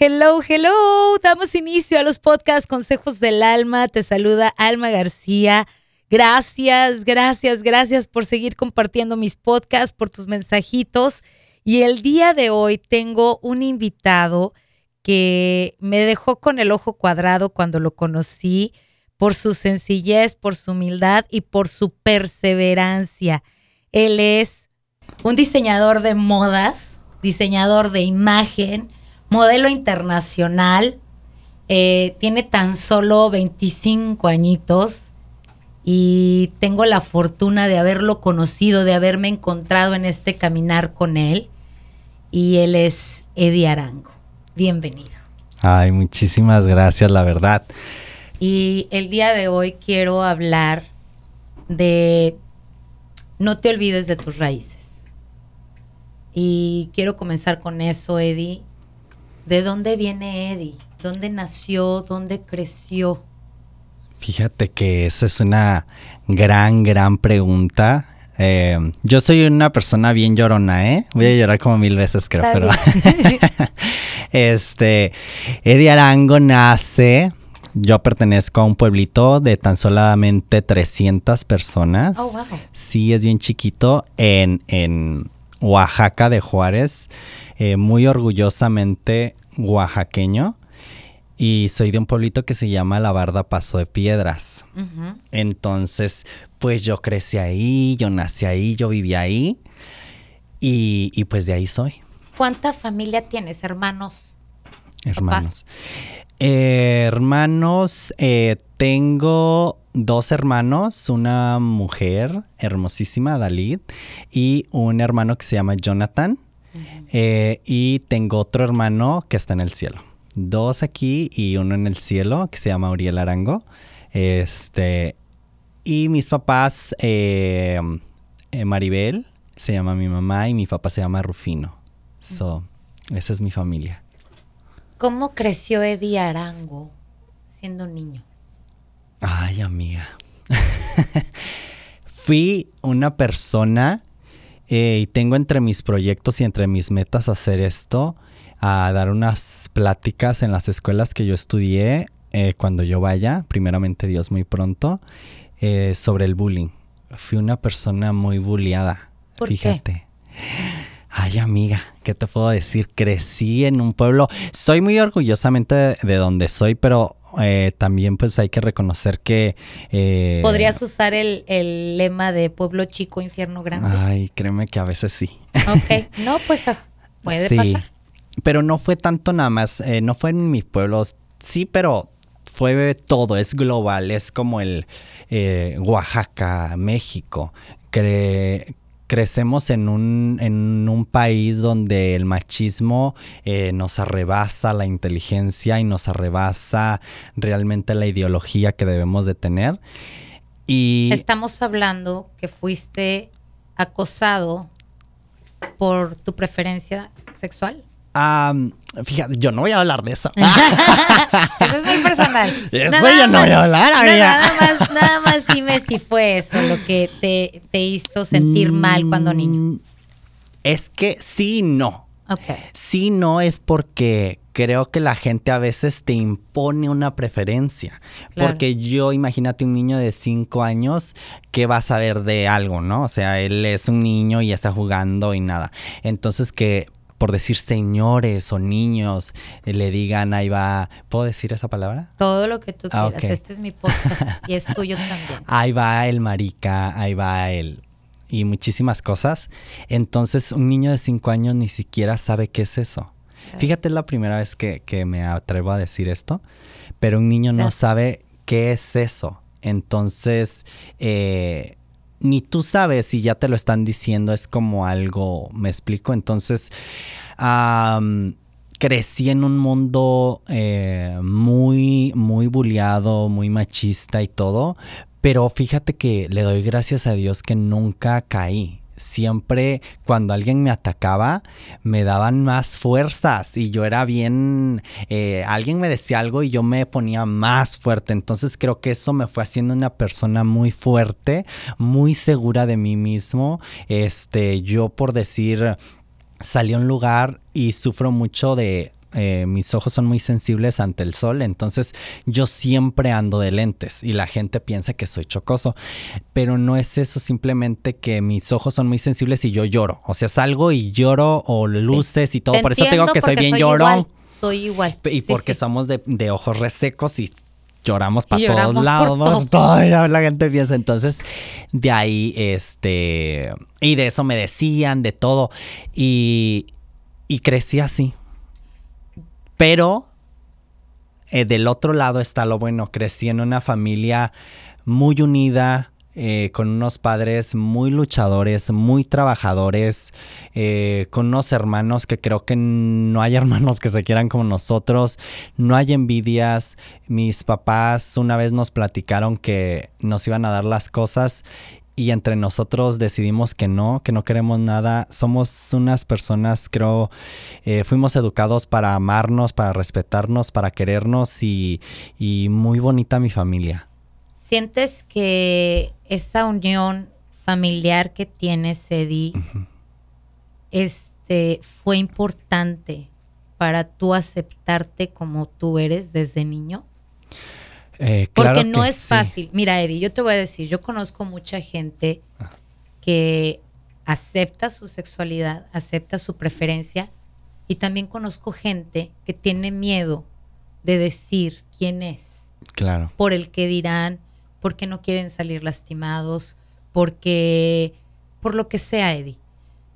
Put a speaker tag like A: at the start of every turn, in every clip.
A: Hello, hello. Damos inicio a los podcasts Consejos del Alma. Te saluda Alma García. Gracias, gracias, gracias por seguir compartiendo mis podcasts, por tus mensajitos. Y el día de hoy tengo un invitado que me dejó con el ojo cuadrado cuando lo conocí por su sencillez, por su humildad y por su perseverancia. Él es un diseñador de modas, diseñador de imagen, modelo internacional, eh, tiene tan solo 25 añitos y tengo la fortuna de haberlo conocido, de haberme encontrado en este caminar con él. Y él es Eddie Arango. Bienvenido.
B: Ay, muchísimas gracias, la verdad.
A: Y el día de hoy quiero hablar de no te olvides de tus raíces. Y quiero comenzar con eso, Eddie. ¿De dónde viene Eddie? ¿Dónde nació? ¿Dónde creció?
B: Fíjate que esa es una gran, gran pregunta. Eh, yo soy una persona bien llorona, ¿eh? Voy a llorar como mil veces, creo, pero. este. Eddie Arango nace. Yo pertenezco a un pueblito de tan solamente 300 personas.
A: Oh, wow.
B: Sí, es bien chiquito. En, en Oaxaca de Juárez. Eh, muy orgullosamente oaxaqueño. Y soy de un pueblito que se llama La Barda Paso de Piedras. Entonces, pues yo crecí ahí, yo nací ahí, yo viví ahí. Y, y pues de ahí soy,
A: ¿Cuánta familia tienes, hermanos?
B: hermanos. Eh, hermanos, eh, tengo dos hermanos, una mujer hermosísima, Dalid, y un hermano que se llama Jonathan. Eh, y tengo otro hermano que está en el cielo. Dos aquí y uno en el cielo que se llama Uriel Arango. Este. Y mis papás, eh, eh, Maribel, se llama mi mamá, y mi papá se llama Rufino. So, esa es mi familia.
A: ¿Cómo creció Eddie Arango siendo niño?
B: Ay, amiga. Fui una persona eh, y tengo entre mis proyectos y entre mis metas hacer esto, a dar unas pláticas en las escuelas que yo estudié eh, cuando yo vaya, primeramente Dios muy pronto, eh, sobre el bullying. Fui una persona muy bulliada,
A: ¿Por qué?
B: fíjate. Ay, amiga, ¿qué te puedo decir? Crecí en un pueblo. Soy muy orgullosamente de, de donde soy, pero eh, también pues hay que reconocer que... eh,
A: ¿Podrías usar el, el lema de pueblo chico, infierno grande?
B: Ay, créeme que a veces sí.
A: Ok, no, pues puede
B: sí,
A: pasar.
B: pero no fue tanto nada más, eh, no fue en mi pueblo, sí, pero fue todo, es global, es como el Oaxaca, México. Cre- crecemos en un, en un país donde el machismo eh, nos arrebasa la inteligencia y nos arrebasa realmente la ideología que debemos de tener. Y
A: Estamos hablando que fuiste acosado por tu preferencia sexual.
B: Am, fíjate, yo no voy a hablar de eso.
A: Eso es muy personal.
B: Eso
A: Nada
B: yo no
A: más-
B: voy a hablar,
A: no,
B: amiga.
A: nada más, nada más dime si fue eso lo que te, te hizo sentir mal cuando niño.
B: Mm, Es que sí y no.
A: Ok.
B: Sí no es porque creo que la gente a veces te impone una preferencia.
A: Claro.
B: Porque yo, imagínate un niño de 5 años que va a saber de algo, ¿no? O sea, él es un niño y está jugando y nada. Entonces que por decir señores o niños eh, le digan, ahí va, ¿puedo decir esa palabra?
A: Todo lo que tú
B: Ah,
A: quieras. Este es mi podcast y es tuyo también.
B: ahí va el marica, ahí va el... Y muchísimas cosas. Entonces un niño de 5 años ni siquiera sabe qué es eso. Fíjate, es la primera vez que, que me atrevo a decir esto, pero un niño no sabe qué es eso. Entonces, eh, ni tú sabes y ya te lo están diciendo, es como algo, me explico. Entonces, am, crecí en un mundo eh, muy, muy bulleado, muy machista y todo, pero fíjate que le doy gracias a Dios que nunca caí. Siempre cuando alguien me atacaba me daban más fuerzas y yo era bien, eh, alguien me decía algo y yo me ponía más fuerte. Entonces creo que eso me fue haciendo una persona muy fuerte, muy segura de mí mismo. Este, yo por decir, salí a un lugar y sufro mucho de eh, mis ojos son muy sensibles ante el sol, entonces yo siempre ando de lentes y la gente piensa que soy chocoso, pero no es eso, simplemente que mis ojos son muy sensibles y yo lloro, o sea, salgo y lloro o luces y todo, por eso tengo que soy bien llorón.
A: Soy igual.
B: Y porque somos de, de, ojos resecos y lloramos para todos lados, todo. la gente piensa. Entonces, de ahí, este, y de eso me decían, de todo. Y, y crecí así. Pero eh, del otro lado está lo bueno, crecí en una familia muy unida, eh, con unos padres muy luchadores, muy trabajadores, eh, con unos hermanos que creo que no hay hermanos que se quieran como nosotros, no hay envidias. Mis papás una vez nos platicaron que nos iban a dar las cosas y entre nosotros decidimos que no, que no queremos nada. Somos unas personas, creo, eh, fuimos educados para amarnos, para respetarnos, para querernos y, y muy bonita mi familia.
A: ¿Sientes que esa unión familiar que tienes, Eddie, este, fue importante para tú aceptarte como tú eres desde niño?
B: Eh,
A: Porque no es fácil. Mira, Eddie, yo te voy a decir, yo conozco mucha gente ah. que acepta su sexualidad, acepta su preferencia, y también conozco gente que tiene miedo de decir quién es.
B: Claro.
A: Por el que dirán, porque no quieren salir lastimados, porque por lo que sea, Eddie.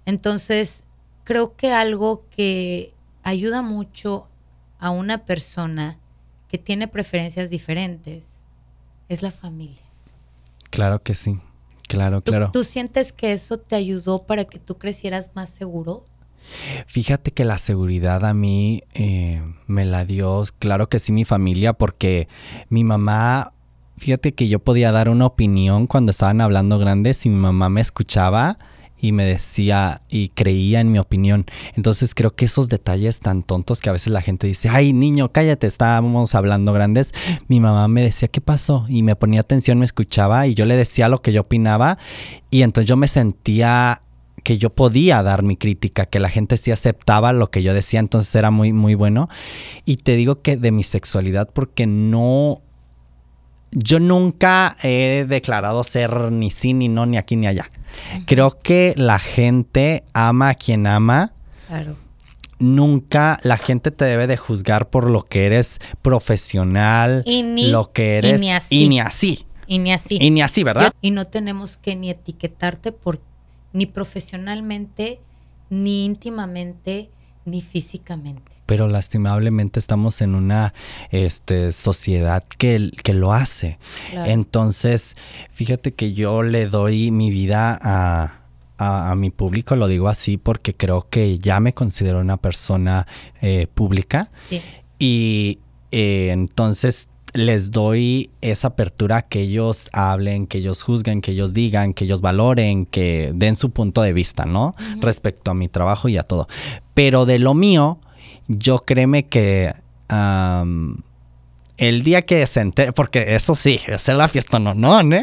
A: Entonces, creo que algo que ayuda mucho a una persona que tiene preferencias diferentes es la familia.
B: Claro que sí, claro, claro.
A: ¿Tú sientes que eso te ayudó para que tú crecieras más seguro?
B: Fíjate que la seguridad a mí eh, me la dio, claro que sí, mi familia, porque mi mamá Fíjate que yo podía dar una opinión cuando estaban hablando grandes y mi mamá me escuchaba y me decía y creía en mi opinión. Entonces creo que esos detalles tan tontos que a veces la gente dice, ay niño, cállate, estábamos hablando grandes. Mi mamá me decía, ¿qué pasó? Y me ponía atención, me escuchaba y yo le decía lo que yo opinaba y entonces yo me sentía que yo podía dar mi crítica, que la gente sí aceptaba lo que yo decía, entonces era muy, muy bueno. Y te digo que de mi sexualidad, porque no, yo nunca he declarado ser ni sí, ni no, ni aquí, ni allá. Creo que la gente ama a quien ama. Claro. Nunca la gente te debe de juzgar por lo que eres profesional, lo que eres. Y ni así. Y ni así.
A: Y ni así.
B: Y ni así, ¿verdad?
A: y no tenemos que ni etiquetarte por ni profesionalmente, ni íntimamente, ni físicamente
B: pero lastimablemente estamos en una este, sociedad que, que lo hace. Entonces, fíjate que yo le doy mi vida a, a, mi público, lo digo así porque creo que ya me considero una persona eh, pública y eh, entonces les doy esa apertura que ellos hablen, que ellos juzguen, que ellos digan, que ellos valoren, que den su punto de vista, ¿no? Respecto a mi trabajo y a todo. Pero de lo mío, yo créeme que el día que se entere, porque eso sí, hacer la fiesta no, no, ¿eh?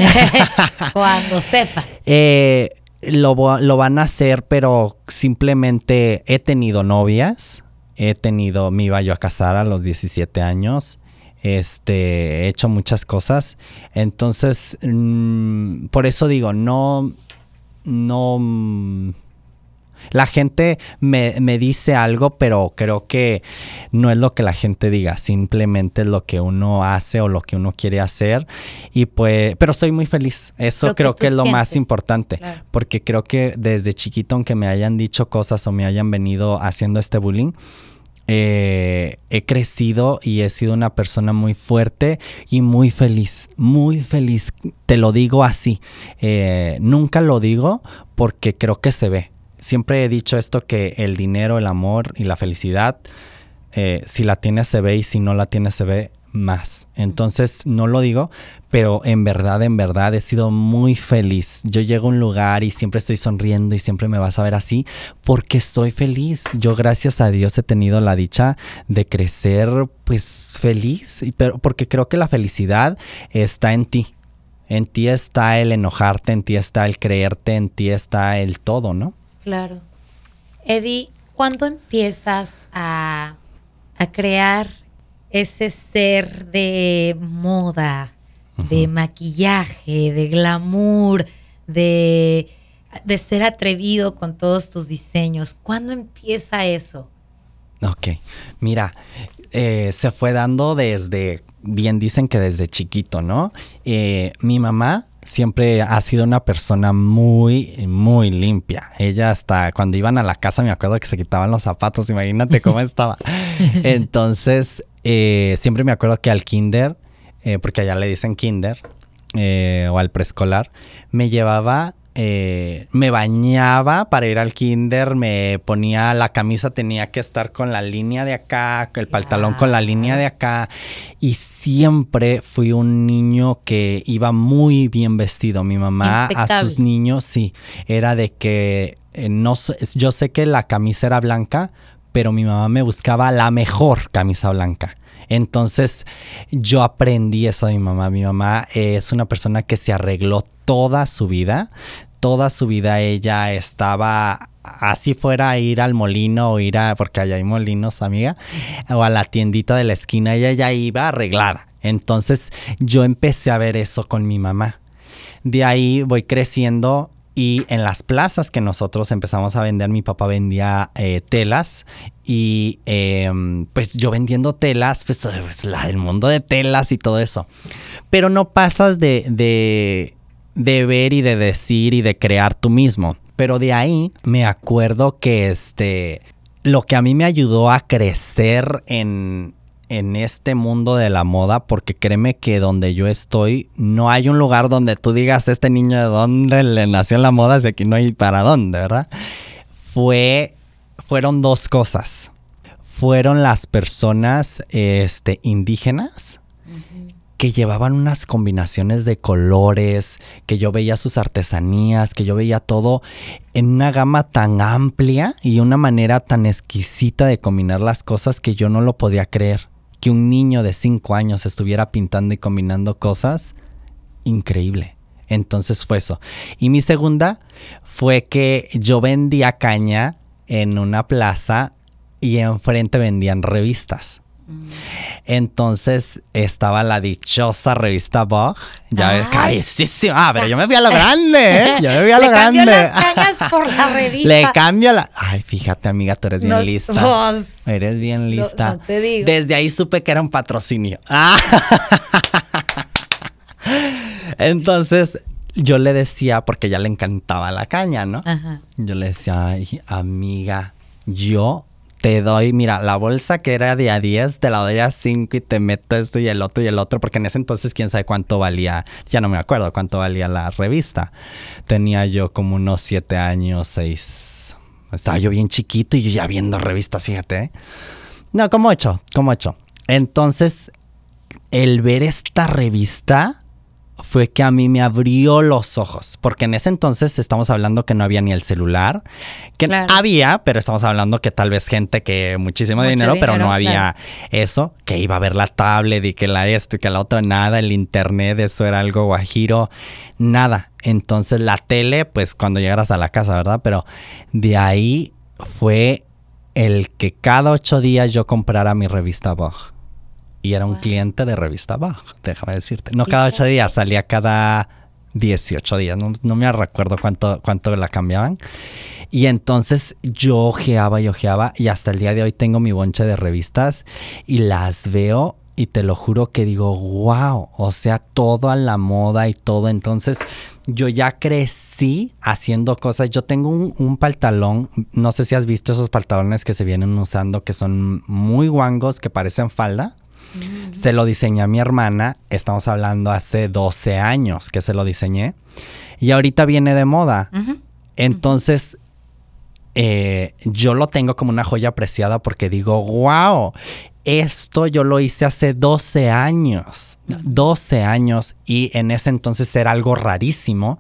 A: Cuando sepa.
B: Eh, lo, lo, van a hacer, pero simplemente he tenido novias, he tenido, me iba yo a casar a los 17 años, este, he hecho muchas cosas, entonces, mm, por eso digo, no, no la gente me, dice algo, pero creo que no es lo que la gente diga, simplemente es lo que uno hace o lo que uno quiere hacer. Y pues, pero soy muy feliz. Eso creo que, es lo más importante, porque creo que desde chiquito, aunque me hayan dicho cosas o me hayan venido haciendo este bullying, eh, he crecido y he sido una persona muy fuerte y muy feliz, muy feliz. Te lo digo así. Eh, nunca lo digo porque creo que se ve siempre he dicho esto que el dinero, el amor y la felicidad, eh, si la tienes se ve y si no la tienes se ve más. Entonces no lo digo, pero en verdad, en verdad he sido muy feliz. Yo llego a un lugar y siempre estoy sonriendo y siempre me vas a ver así porque soy feliz. Yo gracias a Dios he tenido la dicha de crecer pues feliz, pero porque creo que la felicidad está en ti. En ti está el enojarte, en ti está el creerte, en ti está el todo, ¿no?
A: Claro. Eddie, ¿cuándo empiezas a a crear ese ser de moda, de maquillaje, de glamour, de, de ser atrevido con todos tus diseños? ¿Cuándo empieza eso?
B: Ok, mira, eh, se fue dando desde, bien dicen que desde chiquito, ¿no? Eh, mi mamá siempre ha sido una persona muy, muy limpia. Ella hasta cuando iban a la casa me acuerdo que se quitaban los zapatos, imagínate cómo estaba. Entonces, eh, siempre me acuerdo que al kinder, porque allá le dicen kinder, o al preescolar, me llevaba eh, me bañaba para ir al kinder, me ponía la camisa, tenía que estar con la línea de acá, el pantalón con la línea de acá. Y siempre fui un niño que iba muy bien vestido. Mi mamá a sus niños, sí, era de que eh, no yo sé que la camisa era blanca, pero mi mamá me buscaba la mejor camisa blanca. Entonces yo aprendí eso de mi mamá. Mi mamá es una persona que se arregló toda su vida toda su vida ella estaba así fuera a ir al molino o ir a, porque allá hay molinos, amiga, o a la tiendita de la esquina, ella ya iba arreglada. Entonces yo empecé a ver eso con mi mamá. De ahí voy creciendo y en las plazas que nosotros empezamos a vender, mi papá vendía eh, telas y em, pues yo vendiendo telas, pues, pues, la, el mundo de telas y todo eso. Pero no pasas de de ver y de decir y de crear tú mismo. Pero de ahí me acuerdo que este, lo que a mí me ayudó a crecer en, en este mundo de la moda, porque créeme que donde yo estoy, no hay un lugar donde tú digas, este niño de dónde le nació en la moda, si aquí no hay para dónde, ¿verdad? Fue, fueron dos cosas. Fueron las personas este, indígenas que llevaban unas combinaciones de colores, que yo veía sus artesanías, que yo veía todo en una gama tan amplia y una manera tan exquisita de combinar las cosas que yo no lo podía creer. Que un niño de 5 años estuviera pintando y combinando cosas, increíble. Entonces fue eso. Y mi segunda fue que yo vendía caña en una plaza y enfrente vendían revistas. Entonces estaba la dichosa revista Vogue. Ya ves, Ah, pero yo me fui a lo grande, ¿eh? Yo me fui a lo grande.
A: Las por la revista.
B: Le cambio la. Ay, fíjate, amiga, tú eres bien lista. Eres bien lista. te digo. Desde ahí supe que era un patrocinio. Ah. Entonces, yo le decía, porque ya le encantaba la caña, ¿no? Yo le decía, ay, amiga, yo te doy, mira, la bolsa que era de a 10, te la doy a 5 y te meto esto y el otro y el otro, porque en ese entonces quién sabe cuánto valía, ya no me acuerdo cuánto valía la revista. Tenía yo como unos 7 años, 6. Estaba yo bien chiquito y yo ya viendo revistas, fíjate. ¿eh? No, como hecho, como hecho. Entonces, el ver esta revista fue que a mí me abrió los ojos, porque en ese entonces estamos hablando que no había ni el celular, que había, pero estamos hablando que tal vez gente que muchísimo dinero, pero no había eso, que iba a ver la tablet y que la esto y que la otra, nada, el internet, eso era algo guajiro, nada. Entonces la tele, pues cuando llegaras a la casa, ¿verdad? Pero de ahí fue el que cada ocho días yo comprara mi revista Vogue. Y era un cliente de revista Bajo, déjame decirte. No cada ocho días, salía cada 18 días. No, me recuerdo cuánto, cuánto la cambiaban. Y entonces yo ojeaba y ojeaba y hasta el día de hoy tengo mi bonche de revistas y las veo y te lo juro que digo, wow, o sea, todo a la moda y todo. Entonces yo ya crecí haciendo cosas. Yo tengo un, un, pantalón, no sé si has visto esos pantalones que se vienen usando que son muy guangos, que parecen falda. Se lo diseñé a mi hermana, estamos hablando hace 12 años que se lo diseñé, y ahorita viene de moda. Entonces, eh, yo lo tengo como una joya apreciada porque digo, wow, esto yo lo hice hace 12 años, 12 años, y en ese entonces era algo rarísimo.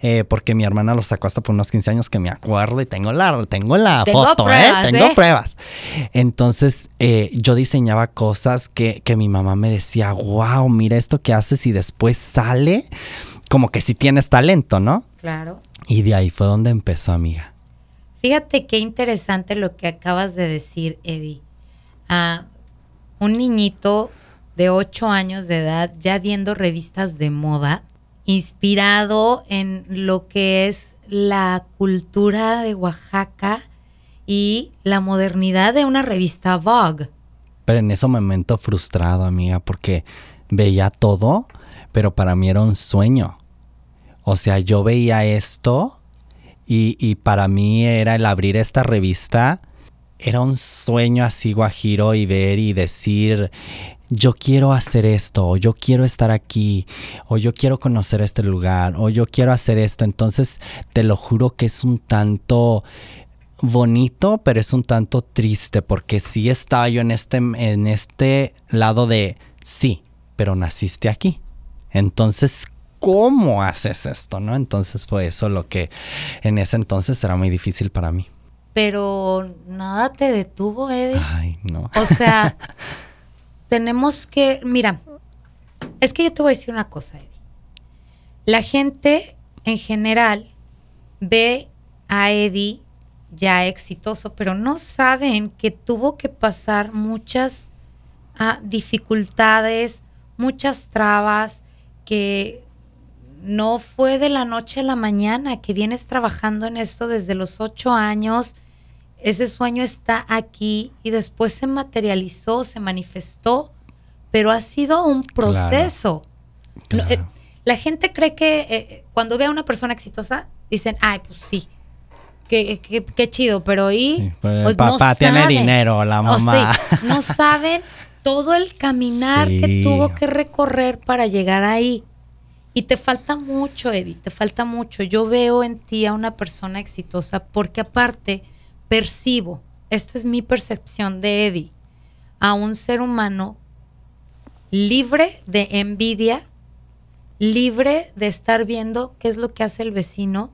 B: Eh, porque mi hermana lo sacó hasta por unos 15 años que me acuerdo y tengo la, tengo la foto, ¿eh? Tengo ¿eh? pruebas. Entonces, yo diseñaba cosas que, que mi mamá me decía, wow, mira esto que haces y después sale como que si tienes talento, ¿no?
A: Claro.
B: Y de ahí fue donde empezó, amiga.
A: Fíjate qué interesante lo que acabas de decir, Eddie. a un niñito de 8 años de edad ya viendo revistas de moda, inspirado en lo que es la cultura de Oaxaca y la modernidad de una revista Vogue.
B: Pero en ese momento frustrado, amiga, porque veía todo, pero para mí era un sueño. O sea, yo veía esto y, y para mí era el abrir esta revista, era un sueño así guajiro y ver y decir, yo quiero hacer esto, o yo quiero estar aquí, o yo quiero conocer este lugar, o yo quiero hacer esto. Entonces, te lo juro que es un tanto bonito, pero es un tanto triste, porque sí estaba yo en este, en este lado de, sí, pero naciste aquí. Entonces, ¿cómo haces esto? ¿No? Entonces fue eso lo que en ese entonces era muy difícil para mí.
A: Pero nada te detuvo, Eddie.
B: Ay, no.
A: O sea, tenemos que, mira, es que yo te voy a decir una cosa, Eddie. La gente en general ve a Eddie ya exitoso, pero no saben que tuvo que pasar muchas ah, dificultades, muchas trabas, que no fue de la noche a la mañana, que vienes trabajando en esto desde los ocho años, ese sueño está aquí y después se materializó, se manifestó, pero ha sido un proceso. Eh, la gente cree que eh, cuando ve a una persona exitosa, dicen, ay, pues sí, qué, qué, chido, pero y
B: pues pues papá tiene dinero, la mamá.
A: no saben todo el caminar que tuvo que recorrer para llegar ahí. Y te falta mucho, Eddie, te falta mucho. Yo veo en ti a una persona exitosa porque aparte percibo, esta es mi percepción de Eddie, a un ser humano libre de envidia, libre de estar viendo qué es lo que hace el vecino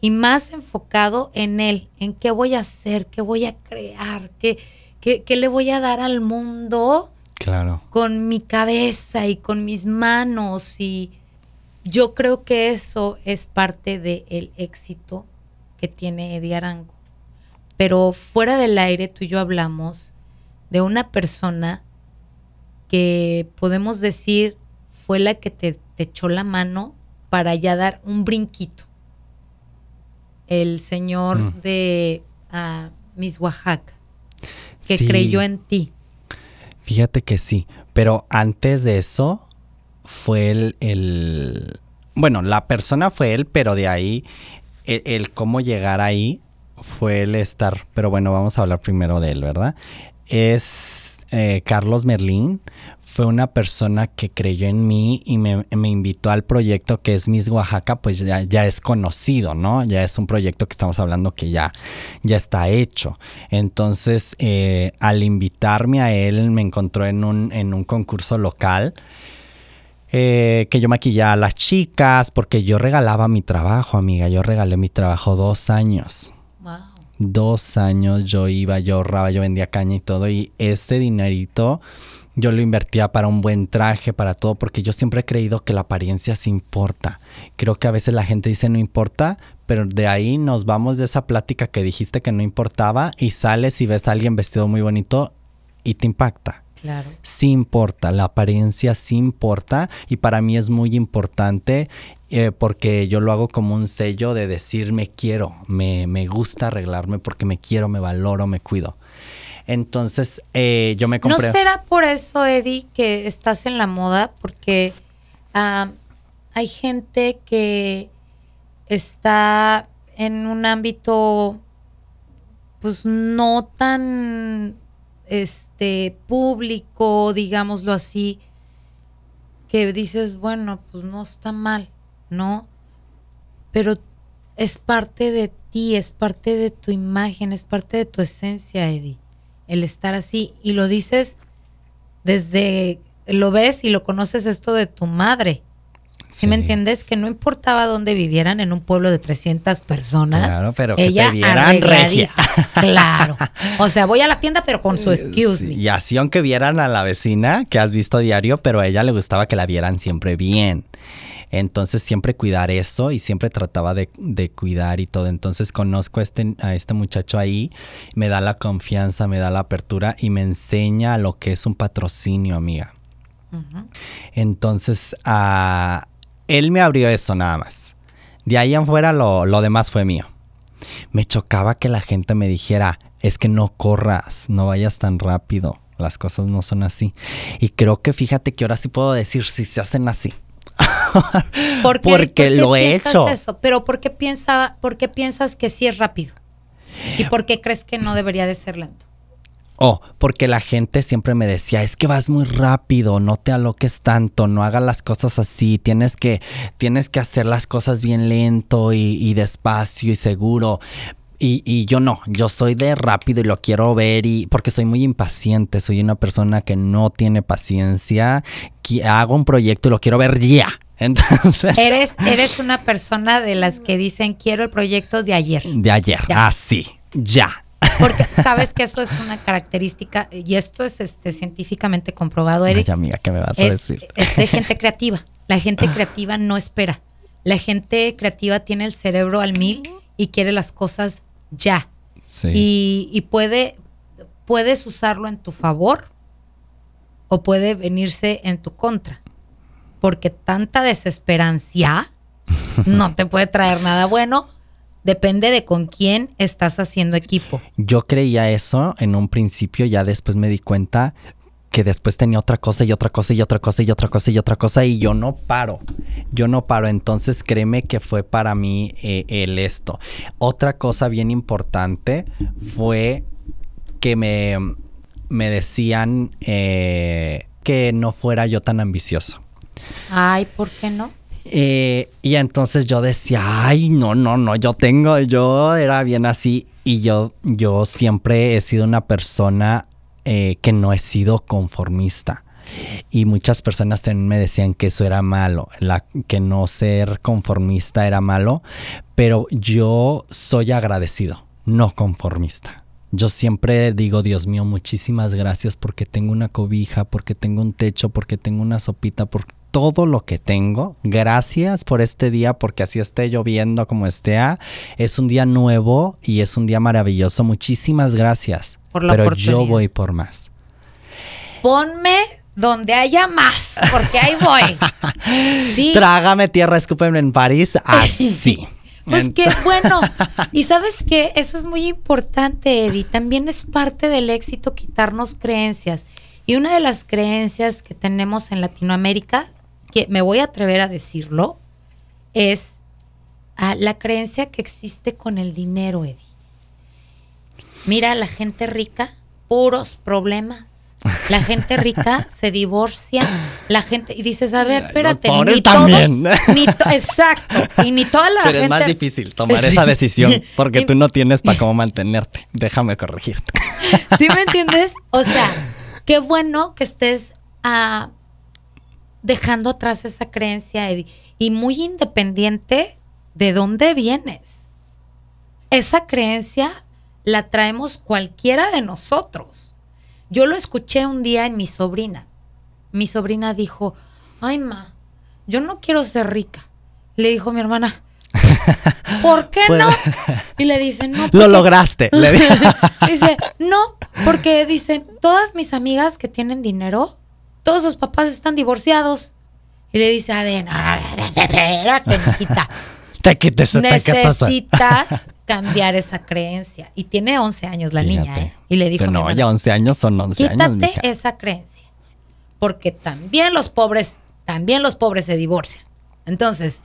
A: y más enfocado en él, en qué voy a hacer, qué voy a crear, qué, qué, le voy a dar al mundo
B: claro.
A: con mi cabeza y con mis manos. Y yo creo que eso es parte del éxito que tiene Eddie Arango. Pero fuera del aire tú y yo hablamos de una persona que podemos decir fue la que te, echó la mano para ya dar un brinquito. El señor mm. de uh, Miss Oaxaca, que creyó en ti.
B: Fíjate que sí, pero antes de eso fue el, el, bueno, la persona fue él, pero de ahí el cómo llegar ahí fue el estar, pero bueno, vamos a hablar primero de él, ¿verdad? Es eh, Carlos Merlín, fue una persona que creyó en mí y me, invitó al proyecto que es Miss Oaxaca, pues ya, ya, es conocido, ¿no? Ya es un proyecto que estamos hablando que ya, ya está hecho. Entonces, eh, al invitarme a él, me encontró en un, en un concurso local. Eh, que yo maquillaba a las chicas, porque yo regalaba mi trabajo, amiga. Yo regalé mi trabajo dos años dos años yo iba, yo ahorraba, yo vendía caña y todo, y ese dinerito yo lo invertía para un buen traje, para todo, porque yo siempre he creído que la apariencia sí importa. Creo que a veces la gente dice no importa, pero de ahí nos vamos de esa plática que dijiste que no importaba y sales y ves a alguien vestido muy bonito y te impacta.
A: Claro.
B: Sí importa, la apariencia sí importa y para mí es muy importante eh, porque yo lo hago como un sello de decir me quiero, me, gusta arreglarme porque me quiero, me valoro, me cuido. Entonces eh, yo me compré...
A: ¿No será por eso, Eddie, que estás en la moda? Porque hay gente que está en un ámbito pues no tan este público, digámoslo así, que dices, bueno, pues no está mal, ¿no? Pero es parte de ti, es parte de tu imagen, es parte de tu esencia, Eddie, el estar así. Y lo dices desde, lo ves y lo conoces esto de tu madre. ¿Sí, me entiendes? Que no importaba dónde vivieran en un pueblo de 300 personas.
B: Claro, pero
A: ella
B: que te vieran regia.
A: Claro. O sea, voy a la tienda, pero con su excuse me.
B: Y así, aunque vieran a la vecina que has visto diario, pero a ella le gustaba que la vieran siempre bien. Entonces siempre cuidar eso y siempre trataba de, cuidar y todo. Entonces conozco a este, a este muchacho ahí, me da la confianza, me da la apertura y me enseña lo que es un patrocinio, amiga. Entonces, a él me abrió eso nada más. De ahí en fuera lo, lo demás fue mío. Me chocaba que la gente me dijera, es que no corras, no vayas tan rápido, las cosas no son así. Y creo que fíjate que ahora sí puedo decir si se hacen así. Porque lo he hecho.
A: Eso? Pero ¿por qué, piensa, ¿por qué piensas que sí es rápido? ¿Y por qué crees que no debería de ser lento?
B: Oh, porque la gente siempre me decía, es que vas muy rápido, no te aloques tanto, no hagas las cosas así, tienes que, tienes que hacer las cosas bien lento y, y despacio y seguro. Y, y, yo no, yo soy de rápido y lo quiero ver y porque soy muy impaciente, soy una persona que no tiene paciencia, que hago un proyecto y lo quiero ver ya. Entonces.
A: Eres, eres una persona de las que dicen quiero el proyecto de ayer.
B: De ayer, así, ya.
A: Porque sabes que eso es una característica, y esto es este, científicamente comprobado, Eric.
B: Ay, amiga, ¿qué me vas a decir?
A: Es de gente creativa. La gente creativa no espera. La gente creativa tiene el cerebro al mil y quiere las cosas ya. Sí. Y, puede, puedes usarlo en tu favor o puede venirse en tu contra. Porque tanta desesperancia no te puede traer nada bueno. Depende de con quién estás haciendo equipo.
B: Yo creía eso en un principio, ya después me di cuenta que después tenía otra cosa y otra cosa y otra cosa y otra cosa y otra cosa y yo no paro, yo no paro, entonces créeme que fue para mí eh, el esto. Otra cosa bien importante fue que me, me decían eh, que no fuera yo tan ambicioso.
A: Ay, ¿por qué no?
B: Eh, y entonces yo decía, ay, no, no, no, yo tengo, yo era bien así y yo, yo siempre he sido una persona eh, que no he sido conformista. Y muchas personas también me decían que eso era malo, que no ser conformista era malo, pero yo soy agradecido, no conformista. Yo siempre digo, Dios mío, muchísimas gracias porque tengo una cobija, porque tengo un techo, porque tengo una sopita, por todo lo que tengo. Gracias por este día, porque así esté lloviendo como esté. Es un día nuevo y es un día maravilloso. Muchísimas gracias. Pero yo voy por más.
A: Ponme donde haya más, porque ahí voy.
B: Sí. Trágame tierra, escúpeme en París, así.
A: Pues qué bueno. Y sabes que eso es muy importante, Eddie. También es parte del éxito quitarnos creencias. Y una de las creencias que tenemos en Latinoamérica, que me voy a atrever a decirlo, es ah, la creencia que existe con el dinero, Eddie. Mira, la gente rica, puros problemas. La gente rica se divorcia, la gente y dices, a ver, espérate,
B: ni también.
A: ni exacto, y ni toda la
B: Pero es más difícil tomar esa decisión porque tú no tienes para cómo mantenerte. Déjame corregirte.
A: ¿Sí me entiendes? O sea, qué bueno que estés ah, dejando atrás esa creencia y muy independiente de dónde vienes. Esa creencia la traemos cualquiera de nosotros. Yo lo escuché un día en mi sobrina. Mi sobrina dijo, ay, ma, yo no quiero ser rica. Le dijo mi hermana, ¿por qué no? Y le dice, no.
B: Lo lograste.
A: dice, no, porque dice, todas mis amigas que tienen dinero, todos sus papás están divorciados. Y le dice, a ver, espérate, mijita.
B: Te quites,
A: Necesitas cambiar esa creencia. Y tiene 11 años la niña, ¿eh? Y le dijo...
B: no, ya 11 años son 11
A: años. Quítate esa creencia. Porque también los pobres, también los pobres se divorcian. Entonces,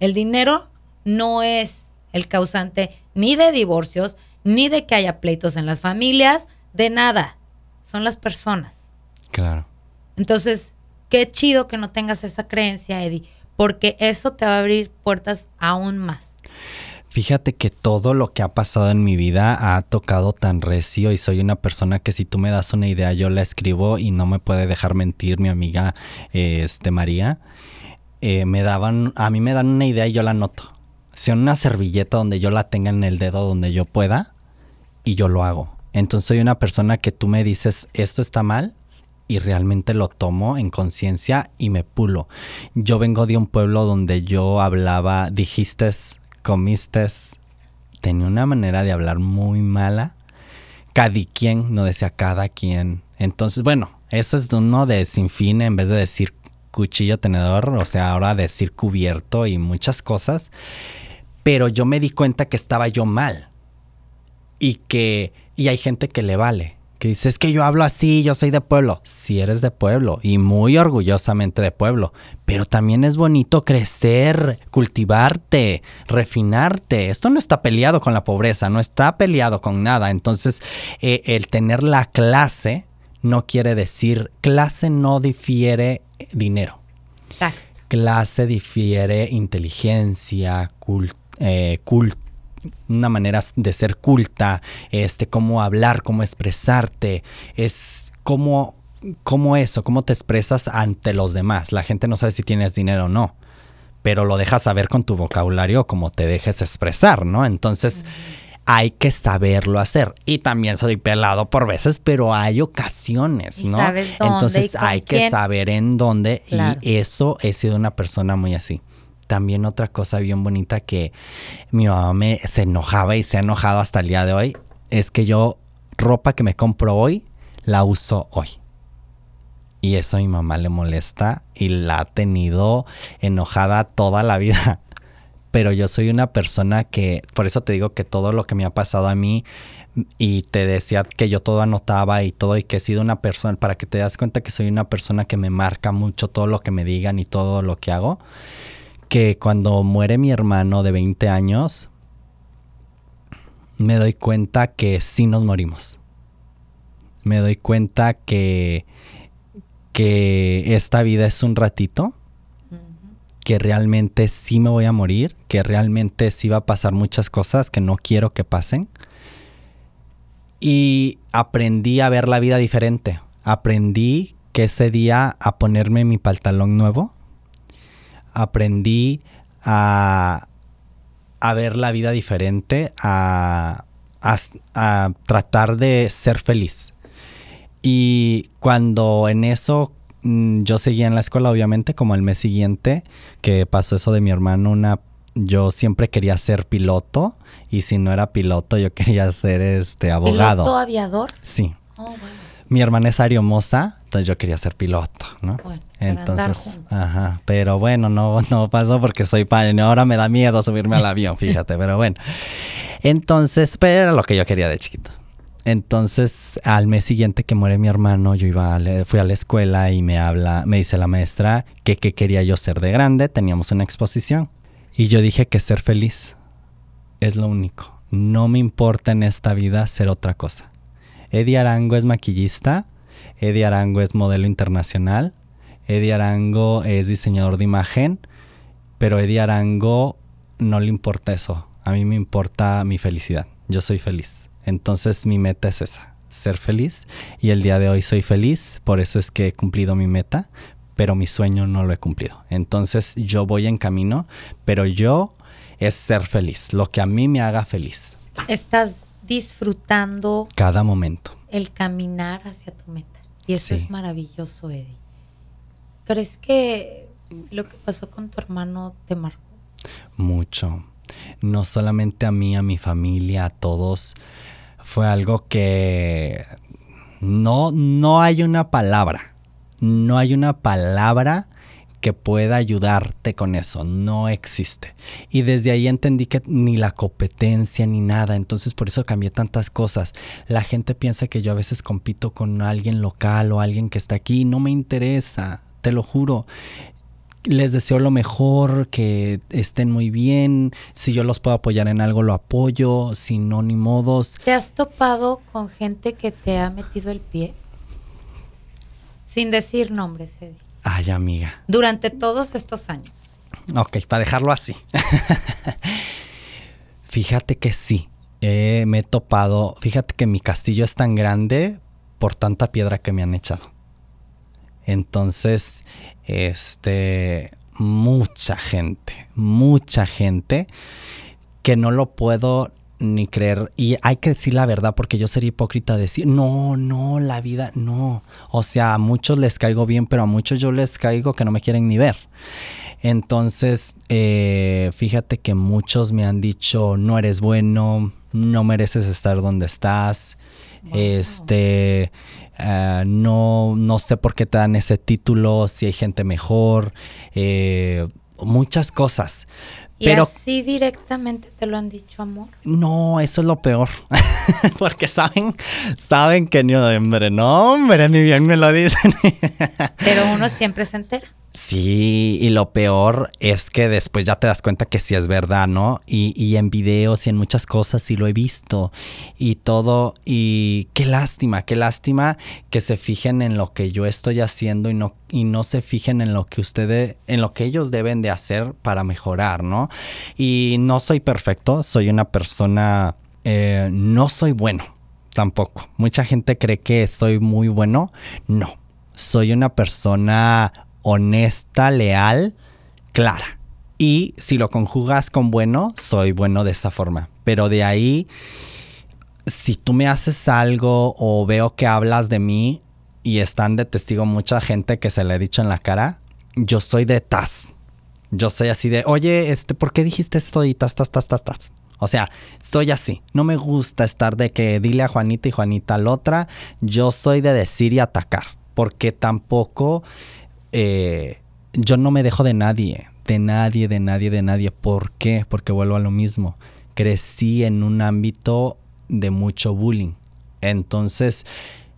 A: el dinero no es el causante ni de divorcios, ni de que haya pleitos en las familias, de nada. Son las personas.
B: Claro.
A: Entonces, qué chido que no tengas esa creencia, Eddie, porque eso te va a abrir puertas aún más.
B: Fíjate que todo lo que ha pasado en mi vida ha tocado tan recio y soy una persona que si tú me das una idea yo la escribo y no me puede dejar mentir mi amiga este María. eh, me daban, a mí me dan una idea y yo la noto. Sea una servilleta donde yo la tenga en el dedo donde yo pueda y yo lo hago. Entonces soy una persona que tú me dices, esto está mal y realmente lo tomo en conciencia y me pulo. Yo vengo de un pueblo donde yo hablaba, dijiste, comiste, tenía una manera de hablar muy mala. Cada quien, no decía cada quien. Entonces, bueno, eso es uno de sin fin en vez de decir cuchillo tenedor, o sea, ahora decir cubierto y muchas cosas. Pero yo me di cuenta que estaba yo mal. Y que, y hay gente que le vale que dice, es que yo hablo así, yo soy de pueblo. Si eres de pueblo y muy orgullosamente de pueblo, pero también es bonito crecer, cultivarte, refinarte. Esto no está peleado con la pobreza, no está peleado con nada. Entonces, eh, el tener la clase no quiere decir, clase no difiere dinero. Clase difiere inteligencia, eh, cultura una manera de ser culta, este, cómo hablar, cómo expresarte, es cómo, cómo eso, cómo te expresas ante los demás. La gente no sabe si tienes dinero o no, pero lo dejas saber con tu vocabulario, como te dejes expresar, ¿no? Entonces... hay que saberlo hacer. Y también soy pelado por veces, pero hay ocasiones, ¿no? Entonces hay que saber en dónde y eso he sido una persona muy así también otra cosa bien bonita que mi mamá me se enojaba y se ha enojado hasta el día de hoy es que yo ropa que me compro hoy la uso hoy. Y eso a mi mamá le molesta y la ha tenido enojada toda la vida. Pero yo soy una persona que, por eso te digo que todo lo que me ha pasado a mí y te decía que yo todo anotaba y todo y que he sido una persona, para que te das cuenta que soy una persona que me marca mucho todo lo que me digan y todo lo que hago que cuando muere mi hermano de 20 años, me doy cuenta que sí nos morimos. Me doy cuenta que, que esta vida es un ratito, que realmente sí me voy a morir, que realmente sí va a pasar muchas cosas que no quiero que pasen. Y aprendí a ver la vida diferente. Aprendí que ese día a ponerme mi pantalón nuevo, aprendí a, ver la vida diferente, a, tratar de ser feliz. Y cuando en eso mm, yo seguía en la escuela, obviamente, como el mes siguiente, que pasó eso de mi hermano, una yo siempre quería ser piloto y si no era piloto yo quería ser este abogado.
A: ¿Piloto aviador?
B: Sí. Oh, mi hermana es ariomosa, entonces yo quería ser piloto, ¿no? Bueno, entonces, ajá, pero bueno, no, no pasó porque soy padre, ahora me da miedo subirme al avión, fíjate, pero bueno. Entonces, pero era lo que yo quería de chiquito. Entonces, al mes siguiente que muere mi hermano, yo iba fui a la escuela y me habla, me dice la maestra que qué quería yo ser de grande, teníamos una exposición. Y yo dije que ser feliz es lo único. No me importa en esta vida ser otra cosa. Eddie Arango es maquillista, Eddie Arango es modelo internacional, Eddie Arango es diseñador de imagen, pero Eddie Arango no le importa eso. A mí me importa mi felicidad. Yo soy feliz. Entonces mi meta es esa, ser feliz. Y el día de hoy soy feliz, por eso es que he cumplido mi meta, pero mi sueño no lo he cumplido. Entonces yo voy en camino, pero yo es ser feliz, lo que a mí me haga feliz.
A: Estás disfrutando
B: cada momento.
A: El caminar hacia tu meta. Y eso es maravilloso, Eddie. ¿Crees que lo que pasó con tu hermano te marcó?
B: Mucho. No solamente a mí, a mi familia, a todos. Fue algo que no, no hay una palabra. No hay una palabra que pueda ayudarte con eso. No existe. Y desde ahí entendí que ni la competencia ni nada. Entonces por eso cambié tantas cosas. La gente piensa que yo a veces compito con alguien local o alguien que está aquí. No me interesa. Te lo juro les deseo lo mejor, que estén muy bien. Si yo los puedo apoyar en algo, lo apoyo. Si no, ni modos.
A: ¿Te has topado con gente que te ha metido el pie? Sin decir nombres, Eddie.
B: Ay, amiga.
A: Durante todos estos años.
B: Ok, para dejarlo así. fíjate que sí. me he topado. Fíjate que mi castillo es tan grande por tanta piedra que me han echado. Entonces, este. mucha gente, mucha gente que no lo puedo ni creer. Y hay que decir la verdad porque yo sería hipócrita decir, no, no, la vida, no. O sea, a muchos les caigo bien, pero a muchos yo les caigo que no me quieren ni ver. Entonces, eh, fíjate que muchos me han dicho, no eres bueno, no mereces estar donde estás. Este, eh, no, no sé por qué te dan ese título, si hay gente mejor, eh, muchas cosas.
A: ¿Y así directamente te lo han dicho, amor?
B: No, eso es lo peor. Porque saben, saben que no, hombre, no, hombre, ni bien me lo dicen.
A: Pero uno siempre se entera.
B: Sí, y lo peor es que después ya te das cuenta que sí es verdad, ¿no? Y, y, en videos y en muchas cosas sí lo he visto y todo. Y qué lástima, qué lástima que se fijen en lo que yo estoy haciendo y no, y no se fijen en lo que ustedes, en lo que ellos deben de hacer para mejorar, ¿no? Y no soy perfecto, soy una persona, eh, no soy bueno tampoco. Mucha gente cree que soy muy bueno. No, soy una persona honesta, leal, clara. Y si lo conjugas con bueno, soy bueno de esa forma. Pero de ahí, si tú me haces algo o veo que hablas de mí y están de testigo mucha gente que se le ha dicho en la cara, yo soy de tas. Yo soy así de, oye, este, ¿por qué dijiste esto y tas, tas, tas, tas, tas? O sea, soy así. No me gusta estar de que dile a Juanita y Juanita a la otra. Yo soy de decir y atacar. Porque tampoco eh, yo no me dejo de nadie, de nadie, de nadie, de nadie. ¿Por qué? Porque vuelvo a lo mismo. Crecí en un ámbito de mucho bullying. Entonces,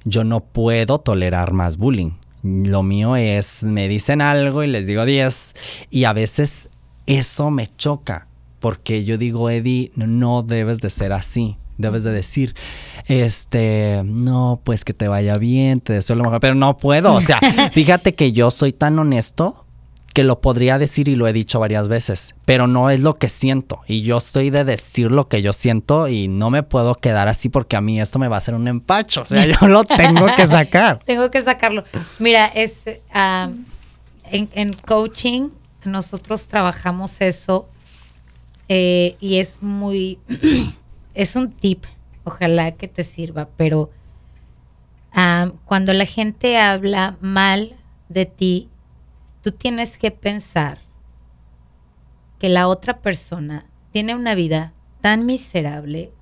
B: yo no puedo tolerar más bullying. Lo mío es, me dicen algo y les digo 10. Y a veces eso me choca. Porque yo digo, Eddie, no debes de ser así debes de decir, este, no, pues que te vaya bien, te deseo lo mejor, pero no puedo, o sea, fíjate que yo soy tan honesto que lo podría decir y lo he dicho varias veces, pero no es lo que siento y yo soy de decir lo que yo siento y no me puedo quedar así porque a mí esto me va a hacer un empacho, o sea, yo lo tengo que sacar.
A: tengo que sacarlo. Mira, es en, en, coaching nosotros trabajamos eso eh, y es muy es un tip, ojalá que te sirva, pero cuando la gente habla mal de ti, tú tienes que pensar que la otra persona tiene una vida tan miserable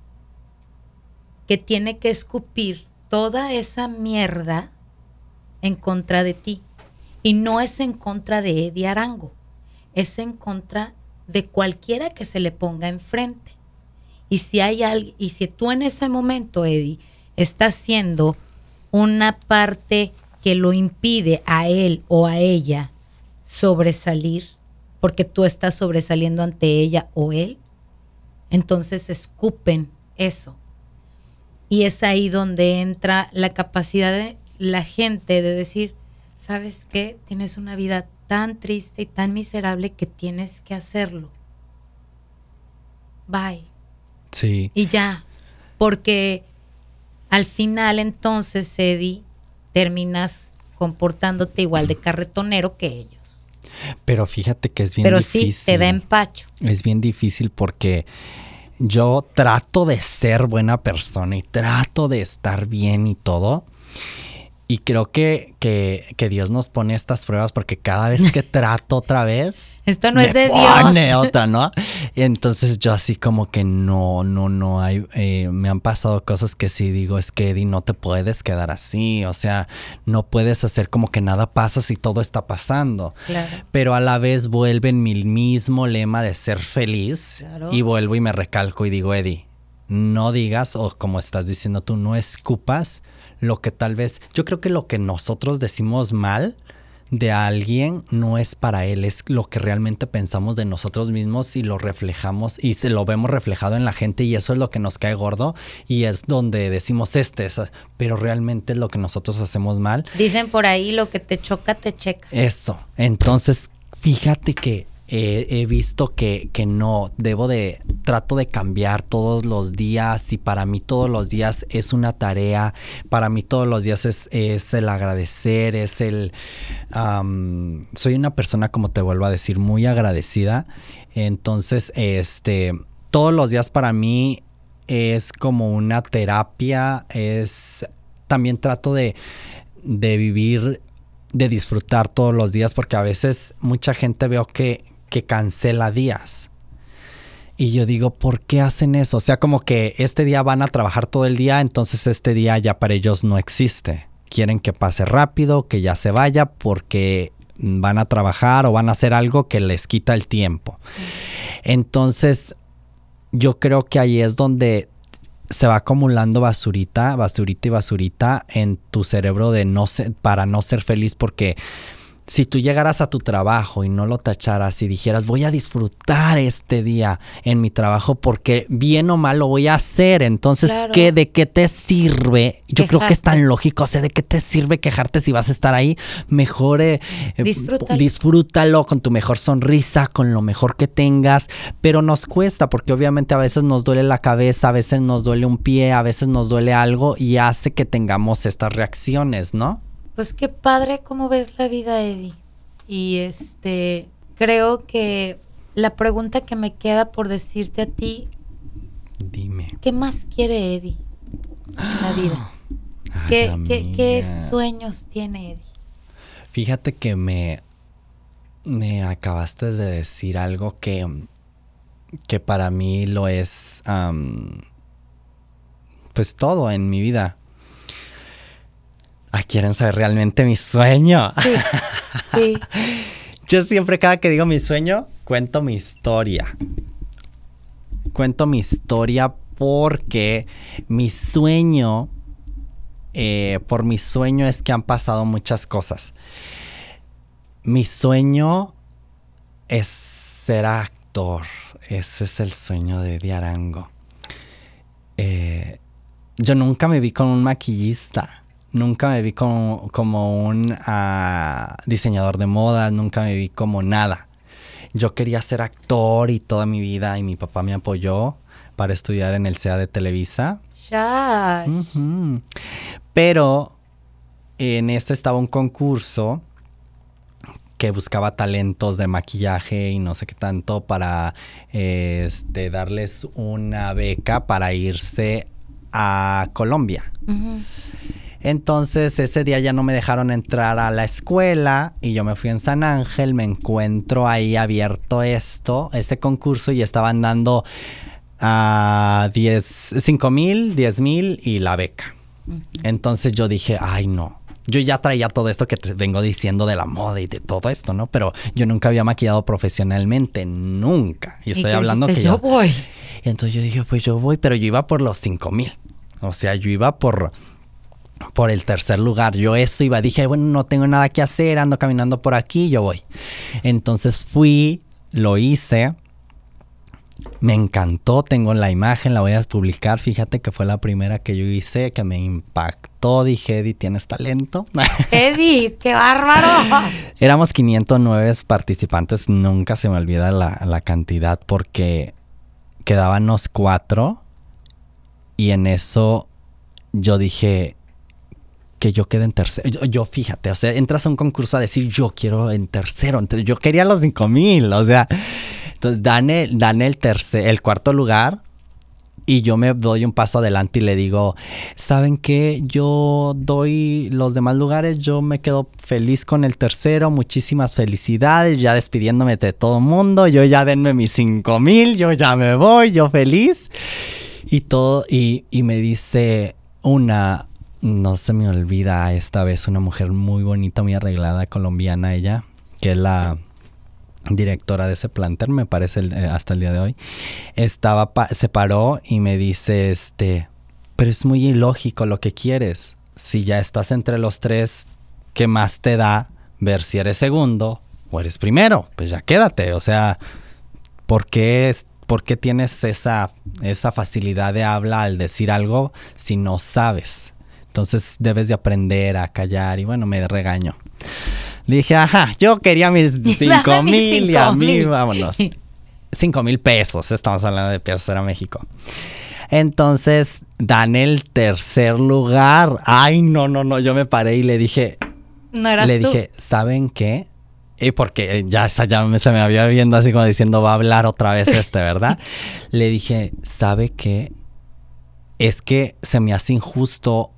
A: que tiene que escupir toda esa mierda en contra de ti. Y no es en contra de Eddie Arango, es en contra de cualquiera que se le ponga enfrente. Y si hay alguien, y si tú en ese momento, Eddie, estás siendo una parte que lo impide a él o a ella sobresalir, porque tú estás sobresaliendo ante ella o él, entonces escupen eso. Y es ahí donde entra la capacidad de la gente de decir, ¿sabes qué? Tienes una vida tan triste y tan miserable que tienes que hacerlo. Bye. Y ya, porque al final entonces, Eddie, terminas comportándote igual de carretonero que ellos.
B: Pero fíjate que es bien
A: difícil. Pero sí, te da empacho.
B: Es bien difícil porque yo trato de ser buena persona y trato de estar bien y todo. Y creo que, que, Dios nos pone estas pruebas porque cada vez que trato otra vez.
A: Esto no es de pone
B: otra, ¿no? Y entonces yo así como que no, no, no hay. Eh, me han pasado cosas que sí digo, es que Eddie, no te puedes quedar así. O sea, no puedes hacer como que nada pasa si todo está pasando. Pero a la vez vuelve en mi mismo lema de ser feliz. Y vuelvo y me recalco y digo, Eddie, no digas, o como estás diciendo tú, no escupas lo que tal vez, yo creo que lo que nosotros decimos mal de alguien no es para él, es lo que realmente pensamos de nosotros mismos y lo reflejamos y se lo vemos reflejado en la gente y eso es lo que nos cae gordo y es donde decimos este, pero realmente es lo que nosotros hacemos mal.
A: Dicen por ahí lo que te choca te checa.
B: Eso, entonces fíjate que he visto que, que, no, debo de, trato de cambiar todos los días y para mí todos los días es una tarea, para mí todos los días es, es el agradecer, es el... soy una persona, como te vuelvo a decir, muy agradecida, entonces, este, todos los días para mí es como una terapia, es, también trato de, de vivir de disfrutar todos los días porque a veces mucha gente veo que, que cancela días. Y yo digo, ¿por qué hacen eso? O sea, como que este día van a trabajar todo el día, entonces este día ya para ellos no existe. Quieren que pase rápido, que ya se vaya, porque van a trabajar o van a hacer algo que les quita el tiempo. Entonces, yo creo que ahí es donde se va acumulando basurita, basurita y basurita en tu cerebro de no para no ser feliz porque si tú llegaras a tu trabajo y no lo tacharas y dijeras, voy a disfrutar este día en mi trabajo porque bien o mal lo voy a hacer, entonces, ¿qué, ¿de qué te sirve? Yo creo que es tan lógico, o sea, ¿de qué te sirve quejarte si vas a estar ahí? Mejor eh, eh, disfrútalo. disfrútalo con tu mejor sonrisa, con lo mejor que tengas, pero nos cuesta porque obviamente a veces nos duele la cabeza, a veces nos duele un pie, a veces nos duele algo y hace que tengamos estas reacciones, ¿no?
A: Pues qué padre cómo ves la vida, Eddie. Y este, creo que la pregunta que me queda por decirte a ti.
B: Dime.
A: ¿Qué más quiere Eddie en la vida? ¿Qué, sueños tiene Eddie?
B: Fíjate que me, me acabaste de decir algo que, que para mí lo es, pues todo en mi vida. Quieren saber realmente mi sueño. Sí, Yo siempre, cada que digo mi sueño, cuento mi historia. Cuento mi historia porque mi sueño, eh, por mi sueño es que han pasado muchas cosas. Mi sueño es ser actor. Ese es el sueño de Diarango. Eh, yo nunca me vi con un maquillista nunca me vi como, como un ah, diseñador de moda, nunca me vi como nada. Yo quería ser actor y toda mi vida y mi papá me apoyó para estudiar en el CEA de Televisa.
A: Ya.
B: Pero en eso estaba un concurso que buscaba talentos de maquillaje y no sé qué tanto para este, darles una beca para irse a Colombia. Entonces ese día ya no me dejaron entrar a la escuela y yo me fui en San Ángel, me encuentro ahí abierto esto, este concurso y estaban dando a 10, 5 mil, 10 mil y la beca. Entonces yo dije, ay no, yo ya traía todo esto que te vengo diciendo de la moda y de todo esto, ¿no? Pero yo nunca había maquillado profesionalmente, nunca. Y estoy hablando que yo,
A: voy.
B: entonces yo dije, pues yo voy, pero yo iba por los 5 mil. O sea, yo iba por por el tercer lugar. Yo eso iba, dije, bueno, no tengo nada que hacer, ando caminando por aquí, yo voy. Entonces fui, lo hice, me encantó, tengo la imagen, la voy a publicar, fíjate que fue la primera que yo hice, que me impactó, dije, Eddie, ¿tienes talento?
A: Eddie, qué bárbaro.
B: Éramos 509 participantes, nunca se me olvida la, la cantidad porque quedábamos cuatro y en eso yo dije, que yo quede en tercero. Yo, fíjate, o sea, entras a un concurso a decir yo quiero en tercero. Yo quería los cinco mil, o sea. Entonces dan el, dan el tercer, el cuarto lugar. Y yo me doy un paso adelante y le digo, ¿saben qué? Yo doy los demás lugares, yo me quedo feliz con el tercero, muchísimas felicidades, ya despidiéndome de todo mundo, yo ya denme mis cinco mil, yo ya me voy, yo feliz. Y todo, y, y me dice una, no se me olvida esta vez una mujer muy bonita, muy arreglada, colombiana ella, que es la directora de ese planter, me parece eh, hasta el día de hoy, estaba se paró y me dice, este, pero es muy ilógico lo que quieres. Si ya estás entre los tres, ¿qué más te da ver si eres segundo o eres primero? Pues ya quédate, o sea, ¿por qué, por qué tienes esa, esa facilidad de habla al decir algo si no sabes? Entonces debes de aprender a callar y bueno, me regaño. Le dije, ajá, yo quería mis cinco mil y a mí, vámonos. Cinco mil pesos, estamos hablando de pesos, era México. Entonces, dan el tercer lugar. Ay, no, no, no, yo me paré y le dije,
A: no eras
B: le
A: tú.
B: dije, ¿saben qué? Y porque ya, ya me- se me había viendo así como diciendo, va a hablar otra vez este, ¿verdad? Le dije, ¿sabe qué? Es que se me hace injusto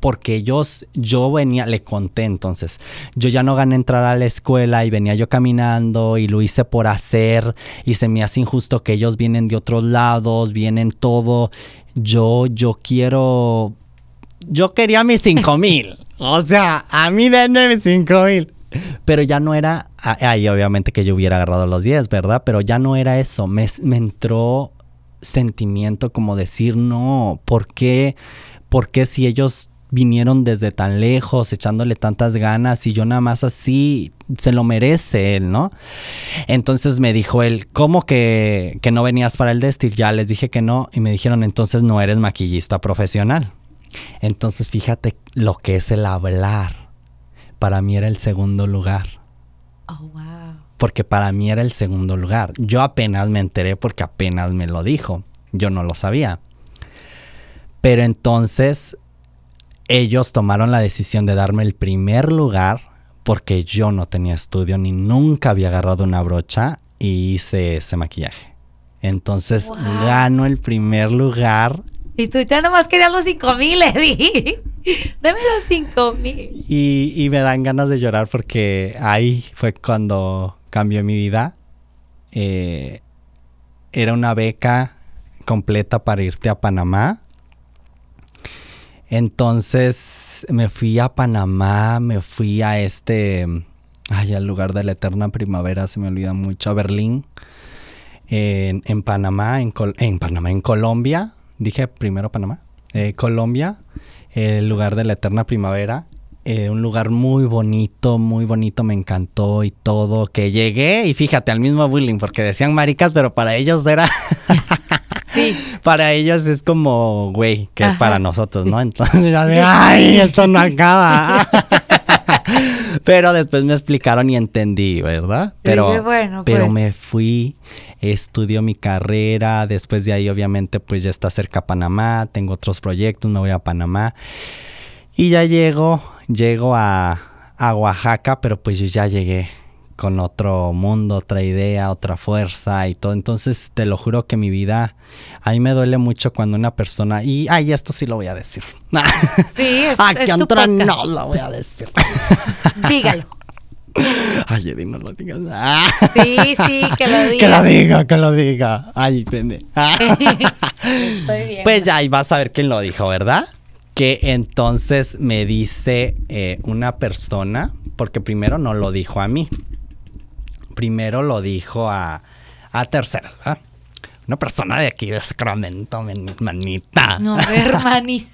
B: porque ellos, yo venía, le conté entonces, yo ya no gané entrar a la escuela y venía yo caminando y lo hice por hacer y se me hace injusto que ellos vienen de otros lados, vienen todo. Yo, yo quiero, yo quería mis cinco mil. O sea, a mí denme mis cinco mil. Pero ya no era, ah, ahí obviamente que yo hubiera agarrado los 10, ¿verdad? Pero ya no era eso, me, me entró sentimiento como decir, no, ¿por qué? ¿Por qué si ellos vinieron desde tan lejos, echándole tantas ganas y yo nada más así, se lo merece él, ¿no? Entonces me dijo él, ¿cómo que, que no venías para el Destil? Ya les dije que no y me dijeron, entonces no eres maquillista profesional. Entonces fíjate lo que es el hablar. Para mí era el segundo lugar
A: Oh, wow.
B: porque para mí era el segundo lugar. Yo apenas me enteré porque apenas me lo dijo. Yo no lo sabía. Pero entonces ellos tomaron la decisión de darme el primer lugar porque yo no tenía estudio ni nunca había agarrado una brocha y hice ese maquillaje. Entonces
A: Wow.
B: gano el primer lugar
A: Y tú ya nomás querías los cinco mil, Eddie. Dame los cinco mil.
B: Y, y me dan ganas de llorar porque ahí fue cuando cambió mi vida. Eh, era una beca completa para irte a Panamá. Entonces me fui a Panamá, me fui a este, ay, al lugar de la eterna primavera, se me olvida mucho, a Berlín, en, Panamá, en, en Panamá, en Colombia, dije primero Panamá, eh, Colombia, el lugar de la eterna primavera, eh, un lugar muy bonito, muy bonito, me encantó y todo, que llegué y fíjate al mismo bullying, porque decían maricas, pero para ellos era...
A: Sí.
B: Para ellos es como, güey, que es para nosotros, ¿no? Entonces ay, esto no acaba. Pero después me explicaron y entendí, ¿verdad? Pero,
A: Dije, bueno,
B: pero
A: pues.
B: me fui, estudio mi carrera, después de ahí obviamente pues ya está cerca Panamá, tengo otros proyectos, me voy a Panamá. Y ya llego, llego a, a Oaxaca, pero pues yo ya llegué con otro mundo, otra idea, otra fuerza y todo. Entonces te lo juro que mi vida, a mí me duele mucho cuando una persona, y ay, esto sí lo voy a decir.
A: Sí, es,
B: Aquí
A: es
B: entra,
A: podcast.
B: no lo voy a decir.
A: Dígalo.
B: Ay, Eddie, no lo digas. Ah.
A: Sí, sí, que lo diga.
B: Que lo diga, que lo diga. Ay, pende.
A: Estoy bien.
B: Pues ya, y vas a ver quién lo dijo, ¿verdad? Que entonces me dice eh, una persona, porque primero no lo dijo a mí, primero lo dijo a, a terceros, ¿verdad? Una persona de aquí de Sacramento, men- manita.
A: No, hermanis.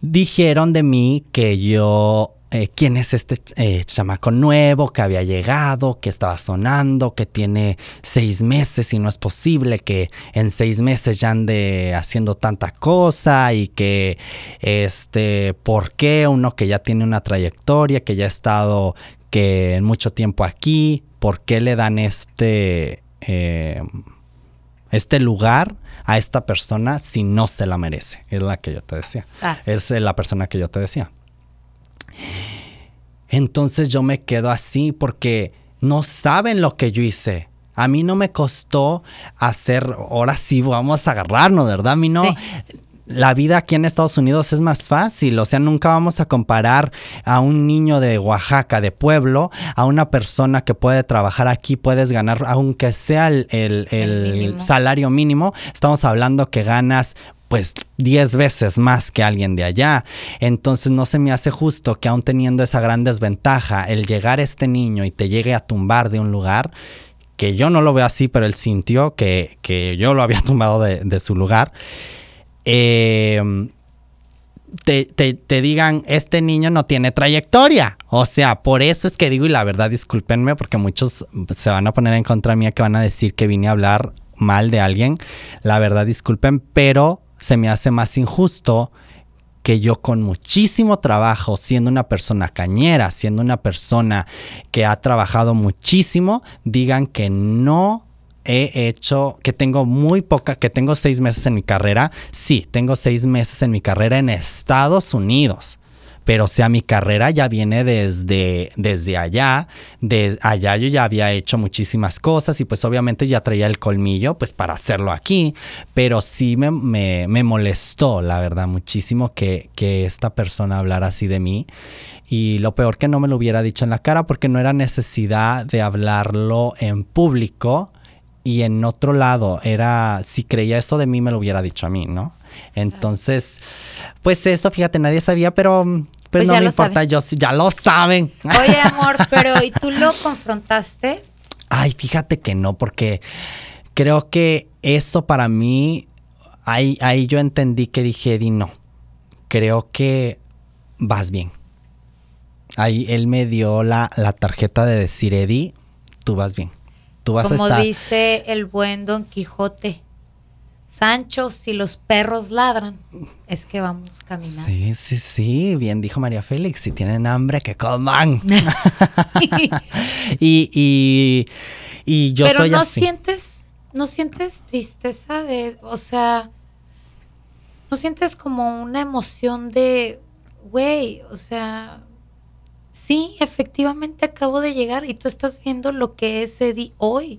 B: Dijeron de mí que yo, eh, quién es este eh, chamaco nuevo que había llegado, que estaba sonando, que tiene seis meses y no es posible que en seis meses ya ande haciendo tanta cosa y que, este, ¿por qué uno que ya tiene una trayectoria, que ya ha estado que en mucho tiempo aquí, ¿por qué le dan este, eh, este lugar a esta persona si no se la merece? Es la que yo te decía.
A: Ah,
B: Es eh, la persona que yo te decía. Entonces yo me quedo así porque no saben lo que yo hice. A mí no me costó hacer, ahora sí vamos a agarrarnos, ¿verdad? A mí no,
A: Sí.
B: La vida aquí en Estados Unidos es más fácil, o sea, nunca vamos a comparar a un niño de Oaxaca, de pueblo, a una persona que puede trabajar aquí, puedes ganar, aunque sea el, el-
A: El
B: el
A: mínimo.
B: salario mínimo, estamos hablando que ganas pues 10 veces más que alguien de allá. Entonces no se me hace justo que aún teniendo esa gran desventaja, el llegar este niño y te llegue a tumbar de un lugar, que yo no lo veo así, pero él sintió que, que yo lo había tumbado de, de su lugar, eh, te, te- te digan, este niño no tiene trayectoria. O sea, por eso es que digo, y la verdad, discúlpenme, porque muchos se van a poner en contra mía que van a decir que vine a hablar mal de alguien. La verdad, disculpen, pero se me hace más injusto que yo con muchísimo trabajo, siendo una persona cañera, siendo una persona que ha trabajado muchísimo, digan que no he hecho, que tengo muy poca, que tengo seis meses en mi carrera. Sí, tengo seis meses en mi carrera en Estados Unidos pero o sea, mi carrera ya viene desde, desde allá, de allá yo ya había hecho muchísimas cosas y pues obviamente ya traía el colmillo pues para hacerlo aquí, pero sí me, me, molestó, la verdad, muchísimo que, que esta persona hablara así de mí y lo peor que no me lo hubiera dicho en la cara porque no era necesidad de hablarlo en público y en otro lado era si creía eso de mí me lo hubiera dicho a mí, ¿no? Entonces, pues eso, fíjate, nadie sabía, pero pues, pues no me importa, yo sí, ya lo saben.
A: Oye, amor, pero ¿y tú lo confrontaste?
B: Ay, fíjate que no, porque creo que eso para mí, ahí, ahí yo entendí que dije, Di, no, creo que vas bien. Ahí él me dio la, la tarjeta de decir, Eddie, tú vas bien. Tú vas
A: Como
B: a estar...
A: dice el buen Don Quijote, Sancho, si los perros ladran, es que vamos caminando.
B: Sí, sí, sí, bien dijo María Félix, si tienen hambre, que coman. y, y, y, yo
A: Pero
B: soy
A: no
B: así.
A: sientes, no sientes tristeza de, o sea, no sientes como una emoción de, güey, o sea, sí, efectivamente acabo de llegar y tú estás viendo lo que es Eddie hoy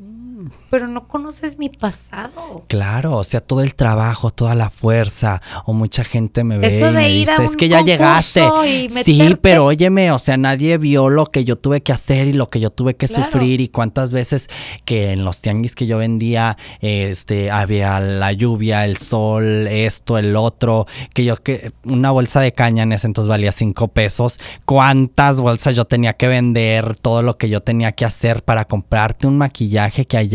A: pero no conoces mi pasado.
B: Claro, o sea, todo el trabajo, toda la fuerza, o mucha gente me ve
A: Eso
B: y
A: de
B: me
A: ir
B: dice,
A: a
B: es que ya llegaste.
A: y
B: Sí, pero óyeme, o sea, nadie vio lo que yo tuve que hacer y lo que yo tuve que
A: Claro.
B: sufrir y cuántas veces que en los tianguis que yo vendía, este, había la lluvia, el sol, esto, el otro, que yo que una bolsa de caña en ese entonces valía cinco pesos. ¿Cuántas bolsas yo tenía que vender? Todo lo que yo tenía que hacer para comprarte un maquillaje que allá,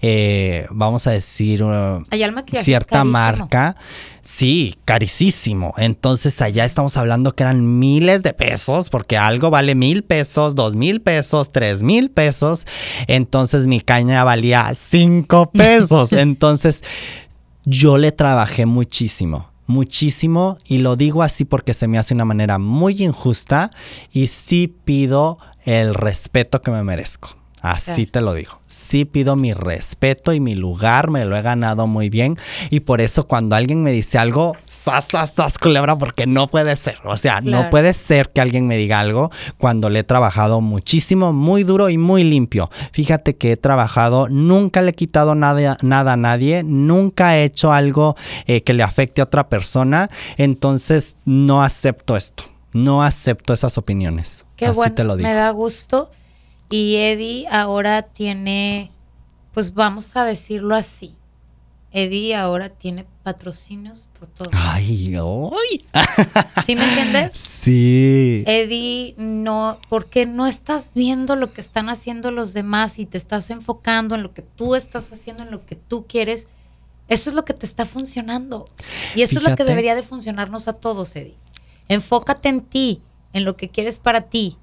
B: eh, vamos a decir, uh, cierta marca. Sí, carísimo. Entonces allá estamos hablando que eran miles de pesos, porque algo vale mil pesos, dos mil pesos, tres mil pesos. Entonces mi caña valía cinco pesos. Entonces yo le trabajé muchísimo. Muchísimo, y lo digo así porque se me hace una manera muy injusta y sí pido el respeto que me merezco. Así
A: Claro.
B: te lo digo. Sí pido mi respeto y mi lugar, me lo he ganado muy bien. Y por eso cuando alguien me dice algo, sas, sas, sas, culebra, porque no puede ser. O sea, no puede ser que alguien me diga algo cuando le he trabajado muchísimo, muy duro y muy limpio. Fíjate que he trabajado, nunca le he quitado nada, nada a nadie, nunca he hecho algo eh, que le afecte a otra persona. Entonces no acepto esto. No acepto esas opiniones.
A: Qué
B: Así
A: bueno,
B: te lo digo.
A: me da gusto. Y Eddie ahora tiene, pues vamos a decirlo así. Eddie ahora tiene patrocinios por todo.
B: Ay, ay.
A: ¿Sí me entiendes?
B: Sí.
A: Eddie, no, porque no estás viendo lo que están haciendo los demás y te estás enfocando en lo que tú estás haciendo, en lo que tú quieres. Eso es lo que te está funcionando. Y eso es lo que debería de funcionarnos a todos, Eddie. Enfócate en ti, en lo que quieres para ti.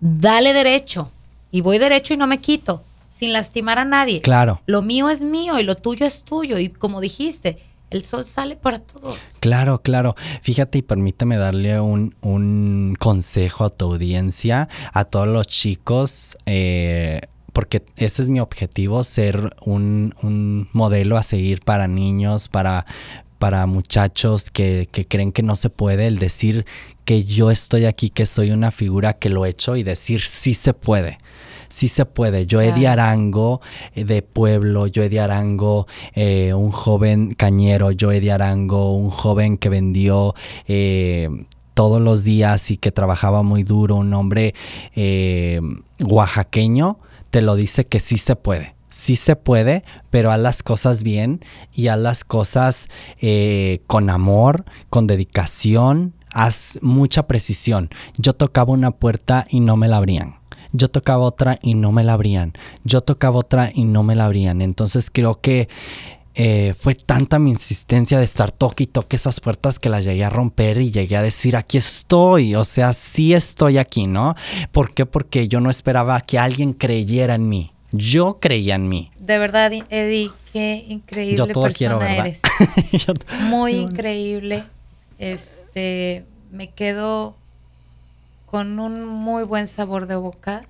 A: Dale derecho. Y voy derecho y no me quito, sin lastimar a nadie.
B: Claro.
A: Lo mío es mío y lo tuyo es tuyo. Y como dijiste, el sol sale para todos.
B: Claro, claro. Fíjate y permíteme darle un, un consejo a tu audiencia, a todos los chicos, eh, porque ese es mi objetivo, ser un, un modelo a seguir para niños, para, para muchachos que, que creen que no se puede, el decir que yo estoy aquí, que soy una figura que lo he hecho y decir sí se puede. Sí se puede. Yo,
A: Claro.
B: Arango, eh, de pueblo, yo, Eddie Arango, eh, un joven cañero, yo, Eddie Arango, un joven que vendió eh, todos los días y que trabajaba muy duro, un hombre eh, oaxaqueño, te lo dice que sí se puede. Sí se puede, pero haz las cosas bien y haz las cosas eh, con amor, con dedicación, haz mucha precisión. Yo tocaba una puerta y no me la abrían. Yo tocaba otra y no me la abrían. Yo tocaba otra y no me la abrían. Entonces creo que eh, fue tanta mi insistencia de estar toque y toque esas puertas que las llegué a romper y llegué a decir, aquí estoy, o sea, sí estoy aquí, ¿no? ¿Por qué? Porque yo no esperaba que alguien creyera en mí. Yo creía en mí.
A: De verdad, Eddie, qué increíble
B: Yo todo
A: persona
B: quiero, ¿verdad?
A: eres. Muy increíble. Este, me quedo con un muy buen sabor de boca.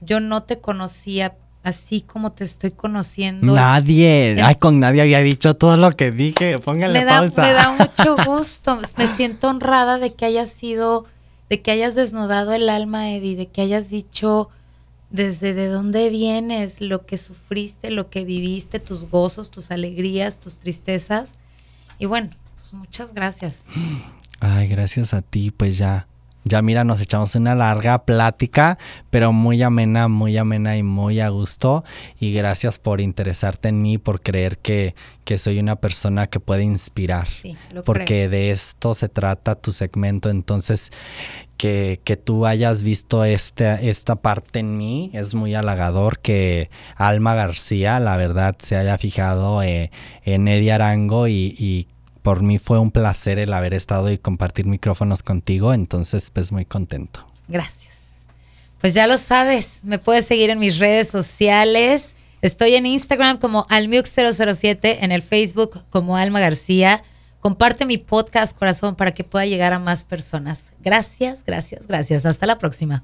A: Yo no te conocía así como te estoy conociendo.
B: Nadie, ay, con nadie había dicho todo lo que dije. Póngale
A: me da,
B: pausa.
A: Me da mucho gusto. me siento honrada de que hayas sido, de que hayas desnudado el alma, Eddie, de que hayas dicho desde de dónde vienes, lo que sufriste, lo que viviste, tus gozos, tus alegrías, tus tristezas. Y bueno, muchas gracias.
B: Ay, gracias a ti, pues ya ya mira, nos echamos una larga plática, pero muy amena, muy amena y muy a gusto. Y gracias por interesarte en mí, por creer que, que soy una persona que puede inspirar.
A: Sí,
B: porque de esto se trata tu segmento. Entonces, que, que, tú hayas visto este, esta parte en mí es muy halagador. Que Alma García, la verdad, se haya fijado eh, en Eddie Arango y, y por mí fue un placer el haber estado y compartir micrófonos contigo, entonces pues muy contento.
A: Gracias. Pues ya lo sabes, me puedes seguir en mis redes sociales. Estoy en Instagram como almiux007, en el Facebook como Alma García. Comparte mi podcast, corazón, para que pueda llegar a más personas. Gracias, gracias, gracias. Hasta la próxima.